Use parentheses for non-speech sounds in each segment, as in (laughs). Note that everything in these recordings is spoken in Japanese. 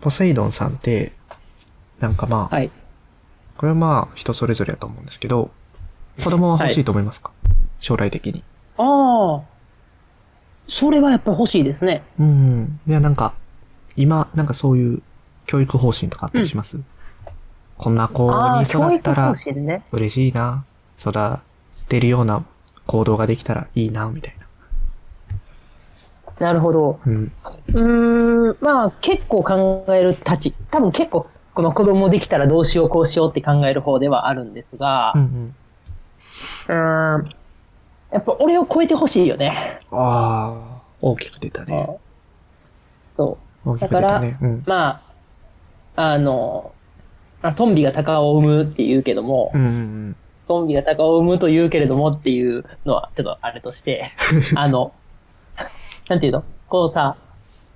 ポセイドンさんって、なんかまあ、はい。これはまあ人それぞれだと思うんですけど、子供は欲しいと思いますか、将来的に。ああ。それはやっぱ欲しいですね。うん。いや、なんか、今、なんかそういう教育方針とかあったりします、こんな子ああ、に育ったら。嬉しいな。育てるような行動ができたらいいな、みたいな。なるほど。うん。ん、まあ結構考えるたち。多分結構、この子供できたらどうしようこうしようって考える方ではあるんですが、うんううん。ーん、やっぱ俺を超えてほしいよね。ああ、大きく出たね。そう。大きく出たね。うん。まあ、あの、まあトンビが鷹を生むって言うけども、うんうんトンビが鷹を生むと言うけれどもっていうのはちょっとあれとして、(laughs) あの、なんていうの？こうさ、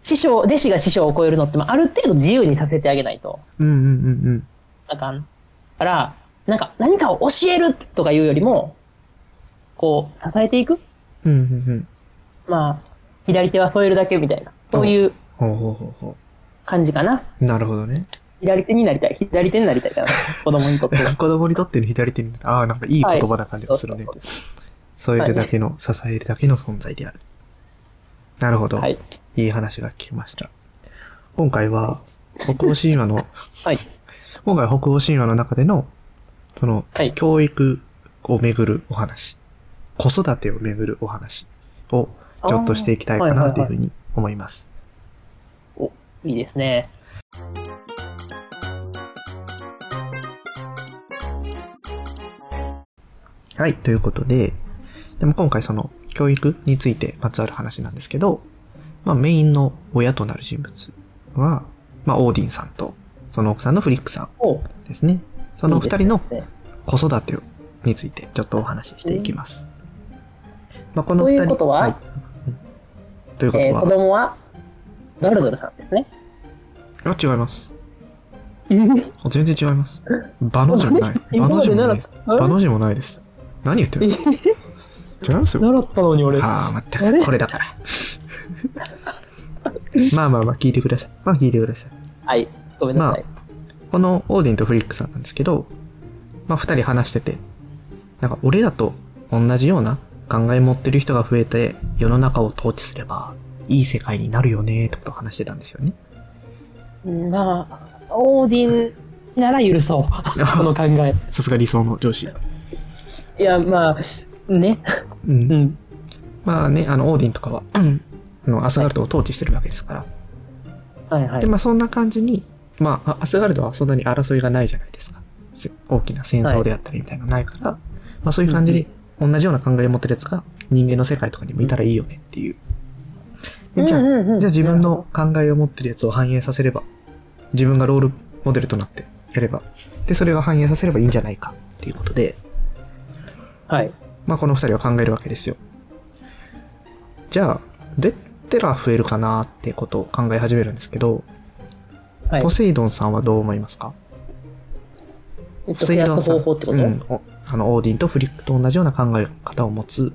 師匠、弟子が師匠を超えるのって、まあ、ある程度自由にさせてあげないとうん。うんうんうんあかん。から、なんか何かを教えるとかいうよりも、こう、支えていくうん。うんうんうん。まあ、左手は添えるだけみたいな、そういうほうほうほうほ感じかな。う。なるほどね。左手になりたい。左手になりたいかな。子供にとっては。(laughs) 子供にとっての左手に、ああ、なんかいい言葉な感じがするねそう。そう添えるだけの、支えるだけの存在である。なるほど。はい。いい話が聞きました。今回は、北欧神話の、(laughs) はい。今回は北欧神話の中での、その、はい教育をめぐるお話、子育てをめぐるお話をちょっとしていきたいかなというふうに思います。お、いいですね。はい、ということで、でも今回その教育についてまつわる話なんですけど、まあメインの親となる人物は、まあオーディンさんと、その奥さんのフリックさんお、ですね。そのお二人の子育てについてちょっとお話ししていきます。まあこのと二人。いうことは？うんということえーは、子供は、バルドルさんですね。あ、違います。あ全然違います。バの字もない。バの字もない習った。バの字もないです。何言ってるんですか？違いますよ。習ったのに俺。ああ、待ってこれだから。(laughs) まあまあまあ、聞いてください。まあ聞いてください。はい。ごめんなさい。このオーディンとフリックさんなんですけど、まあ二人話してて、なんか俺らと同じような考え持ってる人が増えて世の中を統治すればいい世界になるよねってことを話してたんですよね。まあ、オーディンなら許そう。(laughs) この考え。さすが理想の上司。いや、まあ、ね。う。うんん。まあね、あの、オーディンとかは、うんあの、アスガルドを統治してるわけですから。はいはいで、。まあそんな感じに、まあ、あアスガルドはそんなに争いがないじゃないですか。せ大きな戦争であったりみたいなのないから、まあそういう感じで、同じような考えを持ってるやつが人間の世界とかにもいたらいいよねっていう。でじゃあ、じゃあ自分の考えを持ってるやつを反映させれば、自分がロールモデルとなってやれば、で、それが反映させればいいんじゃないかっていうことで、はい。まあこの二人は考えるわけですよ。じゃあ、どうやったら増えるかなってことを考え始めるんですけど、はいポ。セイドンさんはどう思いますか？えっと、増やす方法ってこと、うん、おあの、オーディンとフリックと同じような考え方を持つ、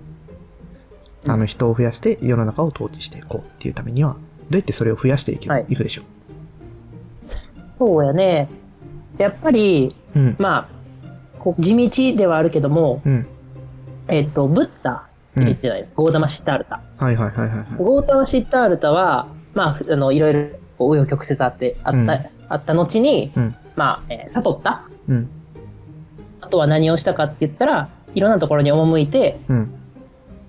あの、人を増やして世の中を統治していこうっていうためには、どうやってそれを増やしていけばはいいくでしょそうやね。やっぱり、う。うん。まあ、地道ではあるけども、うん。えっと、ブッダ、うんじゃないゴーダマシッタールタ。はいはいはいはいはい。ゴーダマシッタールタは、まあ、あの、いろいろ、紆余曲折あって、あった、うんあった後に、うん。まあ、えー悟った。うん。あとは何をしたかって言ったら、いろんなところに赴いて、うん。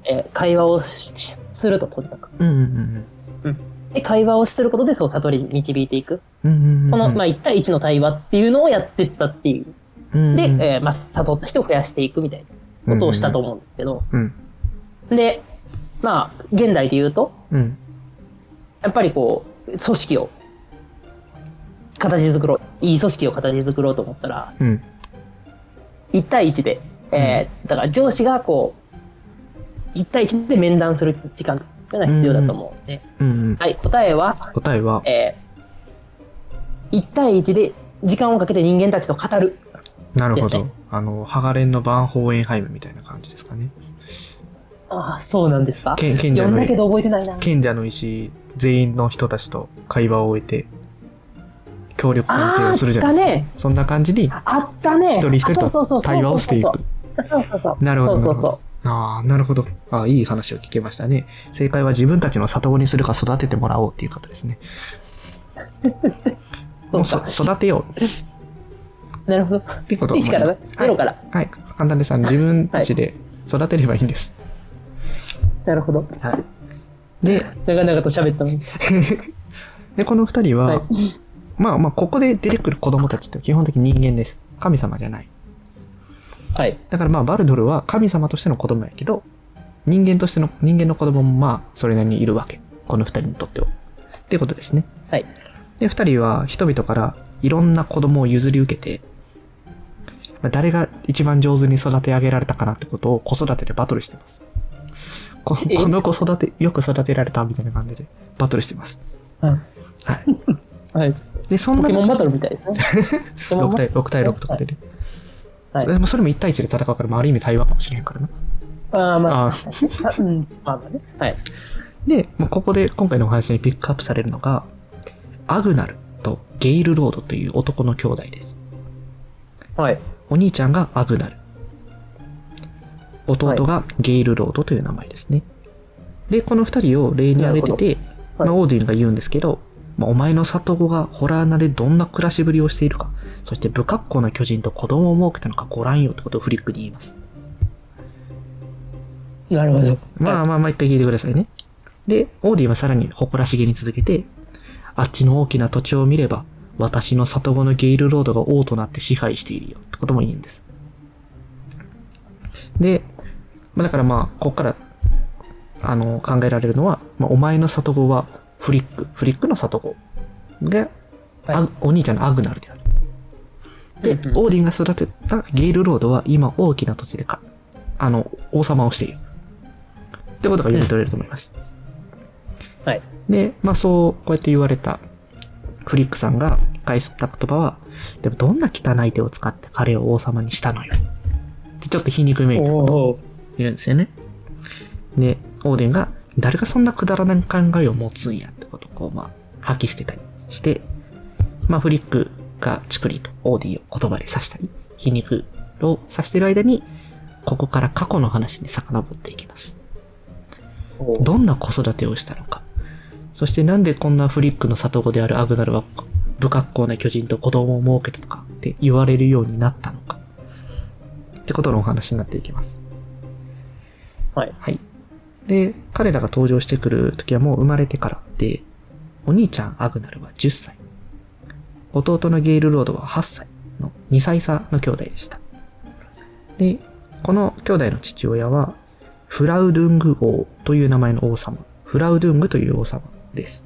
えー会話をしすると、とにかく。うんうんうんで、会話をすることで、そう、悟りに導いていく。うん。うんうんうん。この、まあ、1対1の対話っていうのをやっていったっていう。うん、で、うんえーまあ、悟った人を増やしていくみたいなことをしたと思うんですけど、うん。で、まあ、現代で言うと、うん。やっぱりこう、組織を形作ろう、いい組織を形作ろうと思ったら、うん。1対1で、えーだから上司がこう、1対1で面談する時間が必要だと思うんで、うんうん。はい、答えは、答えは、えー、1対1で時間をかけて人間たちと語る。なるほど。あの、ハガレンのバンホーエンハイムみたいな感じですかね。ああ、そうなんですか賢賢者の読んだけど覚えてないな。賢者の石全員の人たちと会話を終えて、協力関係をするじゃないですか。あーあったねそんな感じに、あったね。一人一人と対話をしていく。そうそうそう。なるほど、なそうそうるほど。ああ、なるほど。ああ、いい話を聞けましたね。正解は自分たちの里子にするか育ててもらおうっていうことですね。(laughs) もうそそう育てようなるほど。ってことからねゼロからはい。はい。簡単です。あの自分たちで育てればいいんです。なるほど。はい。で、長々と喋ったのに。(laughs) で、この二人は、はい。まあまあ、ここで出てくる子供たちって基本的に人間です。神様じゃない。はい。だからまあ、バルドルは神様としての子供やけど、人間としての、人間の子供もまあ、それなりにいるわけ。この二人にとっては。っていうことですね。はい。で、二人は人々からいろんな子供を譲り受けて、まあ誰が一番上手に育て上げられたかなってことを子育てでバトルしてます。こえ？この子育て、よく育てられたみたいな感じでバトルしてます。はい。はい。(laughs) はい。で、そんなポケモンバトルみたいですね。ポケモン6対バトル6対6とかでね。はいそれもそれも1対1で戦うから、まあ、ある意味対話かもしれへんからな。ああ、まあ、ああうん、まあまあね。はい。で、まあ、ここで今回のお話にピックアップされるのが、アグナルとゲイルロードという男の兄弟です。はい。お兄ちゃんがアグナル。弟がゲイルロードという名前ですね。で、この二人を例に挙げてて、まあ、オーディンが言うんですけど、まあ、お前の里子がホラー穴でどんな暮らしぶりをしているか、そして不格好な巨人と子供を設けたのかご覧よってことをフリックに言います。なるほど。まあまあ、毎回聞いてくださいね。で、オーディンはさらに誇らしげに続けて、あっちの大きな土地を見れば、私の里子のゲイルロードが王となって支配しているよってことも言うんです。で、まあだからまあ、ここから、あの、考えられるのは、まあ、お前の里子はフリック、フリックの里子が、あお兄ちゃんのアグナルである。で、オーディンが育てたゲイルロードは今大きな土地でか、あの、王様をしている。ってことが読み取れると思います。はい。で、まあそう、こうやって言われたフリックさんが返した言葉は、でもどんな汚い手を使って彼を王様にしたのよ。ってちょっと皮肉めいておお。言うんですよね。で、オーデンが、誰がそんなくだらない考えを持つんやってことをこう、まあ、吐き捨てたりして、まあフリックがチクリとオーディを言葉で刺したり、皮肉を刺してる間に、ここから過去の話に遡っていきます。どんな子育てをしたのか。そしてなんでこんなフリックの里子であるアグナルは不格好な巨人と子供を設けたとかって言われるようになったのか。ってことのお話になっていきます。はい。はい。で、彼らが登場してくる時はもう生まれてからで、お兄ちゃんアグナルは10歳。弟のゲイルロードは8歳の2歳差の兄弟でした。で、この兄弟の父親は、フラウドゥング王という名前の王様。フラウドゥングという王様です。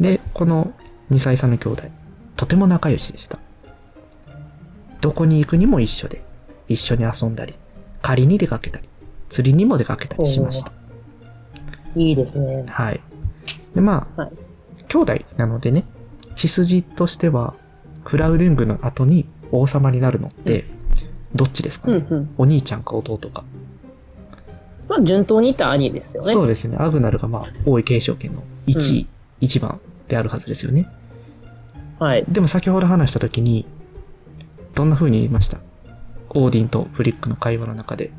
で、この2歳差の兄弟、とても仲良しでした。どこに行くにも一緒で、一緒に遊んだり、狩りに出かけたり、釣りにも出かけたりしました。いいですね。はい。で、まあ、はい兄弟なのでね、血筋としては、フラウドゥングの後に王様になるのって、どっちですかね、うんうん。お兄ちゃんか弟か。まあ、順当に言ったら兄ですよね。そうですね。アグナルがまあ、王位継承権の1位、1番であるはずですよね。はい。でも先ほど話した時に、どんな風に言いました？オーディンとフリックの会話の中で。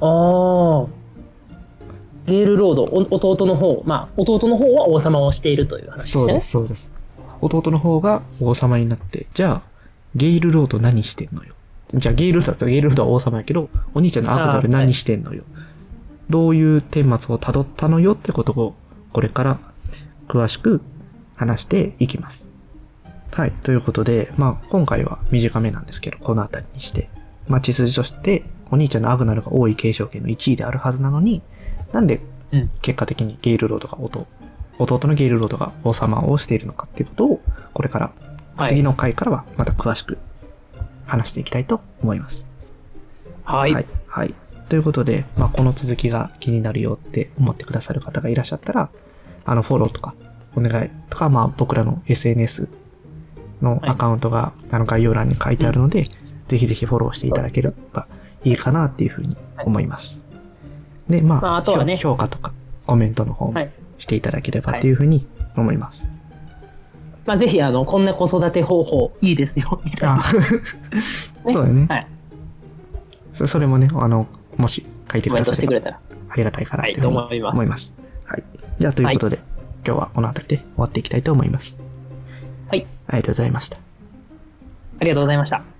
ああ。ゲールロード、お弟の方、まあ、弟の方は王様をしているという話でしたね。そうです、そうです。弟の方が王様になって、じゃあ、ゲイルロード何してんのよ？じゃあ、ゲイルロードだったらゲイルロードは王様やけど、お兄ちゃんのアグナル何してんのよ？どういう顛末を辿ったのよってことを、これから詳しく話していきます。はい。ということで、まあ、今回は短めなんですけど、この辺りにして、まあ、血筋として、お兄ちゃんのアグナルが王位継承権の1位であるはずなのに、なんでうん。結果的にゲイルロードが弟、弟のゲイルロードが王様をしているのかっていうことを、これから、はい次の回からはまた詳しく話していきたいと思います。はい。はい。はい。ということで、まあ、この続きが気になるよって思ってくださる方がいらっしゃったら、あの、フォローとか、お願いとか、まあ、僕らの SNS のアカウントが、あの、概要欄に書いてあるので、ぜひぜひフォローしていただければいいかなっていうふうに思います。で、まあ、まああとはね評評価とか、コメントの方もはいしていただければっていうふうに思います。まあ、ぜひ、あの、こんな子育て方法いいですよ、みたいな。あ (laughs) そうだよね。はい。そそれもね、あの、もし書いてくださればトしてくれたら。ありがたいかなと思います思います。はい。じゃあ、ということで、今日はこの辺りで終わっていきたいと思います。はい。ありがとうございました。ありがとうございました。